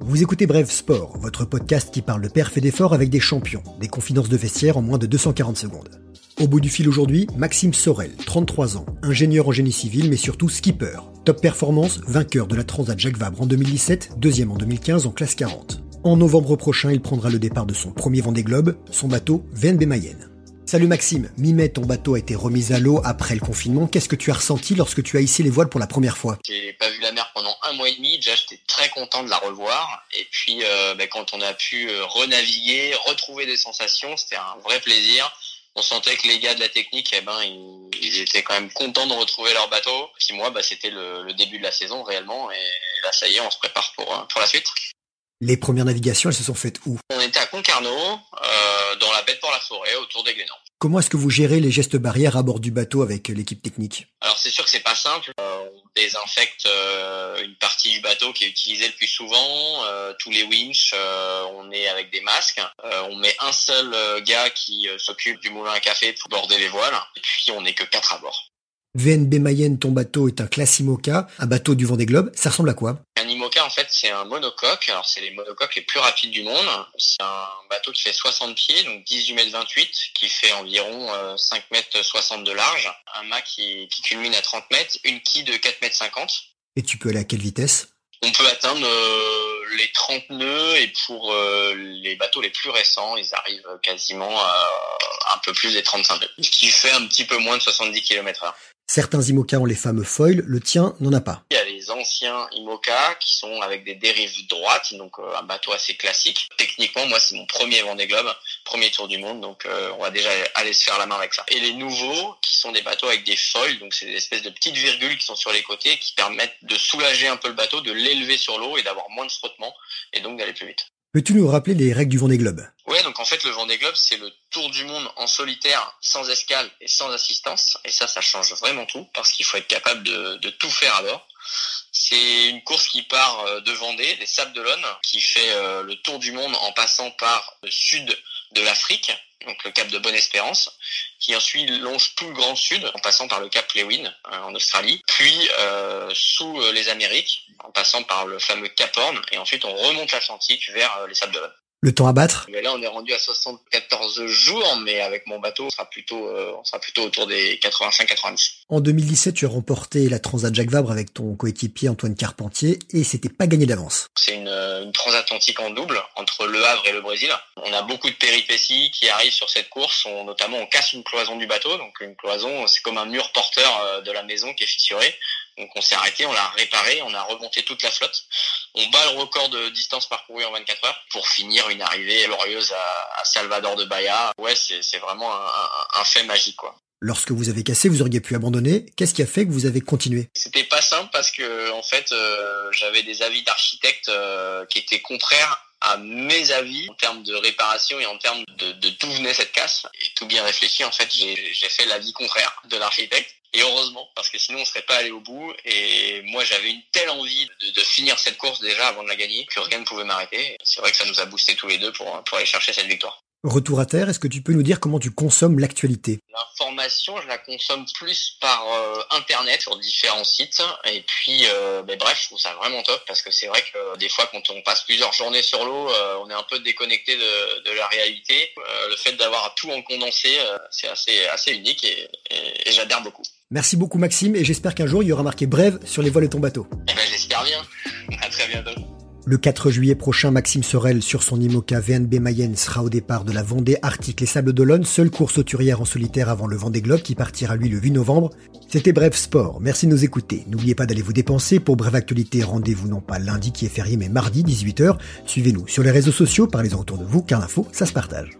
Vous écoutez Bref Sport, votre podcast qui parle de perf et d'effort avec des champions, des confidences de vestiaire en moins de 240 secondes. Au bout du fil aujourd'hui, Maxime Sorel, 33 ans, ingénieur en génie civil mais surtout skipper. Top performance, vainqueur de la Transat Jacques Vabre en 2017, deuxième en 2015 en classe 40. En novembre prochain, il prendra le départ de son premier Vendée Globe, son bateau VNB Mayenne. Salut Maxime, mi-mai ton bateau a été remis à l'eau après le confinement. Qu'est-ce que tu as ressenti lorsque tu as hissé les voiles pour la première fois? J'ai pas vu la mer pendant un mois et demi. Déjà, j'étais très content de la revoir. Et puis, euh, ben, quand on a pu euh, renaviguer, retrouver des sensations, c'était un vrai plaisir. On sentait que les gars de la technique, eh ben, ils, étaient quand même contents de retrouver leur bateau. Puis moi, bah, c'était le, le, début de la saison réellement. Et là, ça y est, on se prépare pour, euh, pour la suite. Les premières navigations, elles se sont faites où? On était à Concarneau, euh, dans la baie pour la forêt, autour des Glénans. Comment est-ce que vous gérez les gestes barrières à bord du bateau avec l'équipe technique? Alors c'est sûr que c'est pas simple. Euh, on désinfecte euh, une partie du bateau qui est utilisée le plus souvent. Euh, tous les winches, on est avec des masques. On met un seul gars qui s'occupe du moulin à café pour border les voiles. Et puis on n'est que quatre à bord. VNB Mayenne, ton bateau est un classe IMOCA, un bateau du Vendée Globe. Ça ressemble à quoi? Un IMOCA, en fait, c'est un monocoque. Alors, c'est les monocoques les plus rapides du monde. C'est un bateau qui fait 60 pieds, donc 18 mètres 28, qui fait environ 5 mètres 60 de large. Un mât qui, qui culmine à 30 mètres, une quille de 4 mètres 50. Et tu peux aller à quelle vitesse? On peut atteindre euh, les 30 nœuds et pour euh, les bateaux les plus récents, ils arrivent quasiment à un peu plus des 35 nœuds, ce qui fait un petit peu moins de 70 km heure. Certains IMOCA ont les fameux foils, le tien n'en a pas. Anciens IMOCA qui sont avec des dérives droites, donc euh, un bateau assez classique. Techniquement, moi, c'est mon premier Vendée Globe, premier tour du monde, donc euh, on va déjà aller se faire la main avec ça. Et les nouveaux, qui sont des bateaux avec des foils, donc c'est des espèces de petites virgules qui sont sur les côtés, qui permettent de soulager un peu le bateau, de l'élever sur l'eau et d'avoir moins de frottement, et donc d'aller plus vite. Peux-tu nous rappeler les règles du Vendée Globe? Ouais, donc en fait le Vendée Globe c'est le tour du monde en solitaire, sans escale et sans assistance. Et ça, ça change vraiment tout parce qu'il faut être capable de, tout faire à bord. C'est une course qui part euh, de Vendée, des Sables d'Olonne, qui fait euh, le tour du monde en passant par le sud de l'Afrique, donc le cap de Bonne-Espérance, qui ensuite longe tout le Grand Sud en passant par le cap Lewin euh, en Australie, puis euh, sous euh, les Amériques en passant par le fameux Cap Horn, et ensuite on remonte l'Atlantique vers les Sables d'Olonne. Le temps à battre Mais là, on est rendu à 74 jours, mais avec mon bateau, on sera plutôt, euh, on sera plutôt autour des 85-90. En 2017, tu as remporté la Transat Jacques Vabre avec ton coéquipier Antoine Carpentier, et c'était pas gagné d'avance. C'est une, une transatlantique en double entre Le Havre et le Brésil. On a beaucoup de péripéties qui arrivent sur cette course. On, notamment, on casse une cloison du bateau. Donc une cloison, c'est comme un mur porteur de la maison qui est fissuré. Donc on s'est arrêté, on l'a réparé, on a remonté toute la flotte. On bat le record de distance parcourue en 24 heures pour finir une arrivée glorieuse à, à Salvador de Bahia. Ouais, c'est vraiment un, un, un, fait magique quoi. Lorsque vous avez cassé, vous auriez pu abandonner. Qu'est-ce qui a fait que vous avez continué? C'était pas simple parce que en fait, euh, j'avais des avis d'architectes euh, qui étaient contraires à mes avis en termes de réparation et en termes de, de d'où venait cette casse. Et tout bien réfléchi, en fait, j'ai fait l'avis contraire de l'architecte. Et heureusement, parce que sinon on serait pas allé au bout. Et moi, j'avais une telle envie de, de, finir cette course déjà avant de la gagner que rien ne pouvait m'arrêter. C'est vrai que ça nous a boosté tous les deux pour, pour aller chercher cette victoire. Retour à terre, est-ce que tu peux nous dire comment tu consommes l'actualité? L'information, je la consomme plus par euh, internet sur différents sites. Et puis, euh, ben, bref, je trouve ça vraiment top parce que c'est vrai que euh, des fois, quand on passe plusieurs journées sur l'eau, on est un peu déconnecté de, de la réalité. Le fait d'avoir tout en condensé, c'est assez, assez unique et, et, et j'adhère beaucoup. Merci beaucoup Maxime et j'espère qu'un jour il y aura marqué brève sur les voiles de ton bateau. Eh ben, j'espère bien. À très bientôt. Le 4 juillet prochain, Maxime Sorel sur son IMOCA VNB Mayenne sera au départ de la Vendée Arctique Les Sables d'Olonne, seule course auturière en solitaire avant le Vendée Globe qui partira lui le 8 novembre. C'était Bref Sport, merci de nous écouter. N'oubliez pas d'aller vous dépenser. Pour Bref Actualité, rendez-vous non pas lundi qui est férié mais mardi 18h. Suivez-nous sur les réseaux sociaux, parlez-en autour de vous car l'info, ça se partage.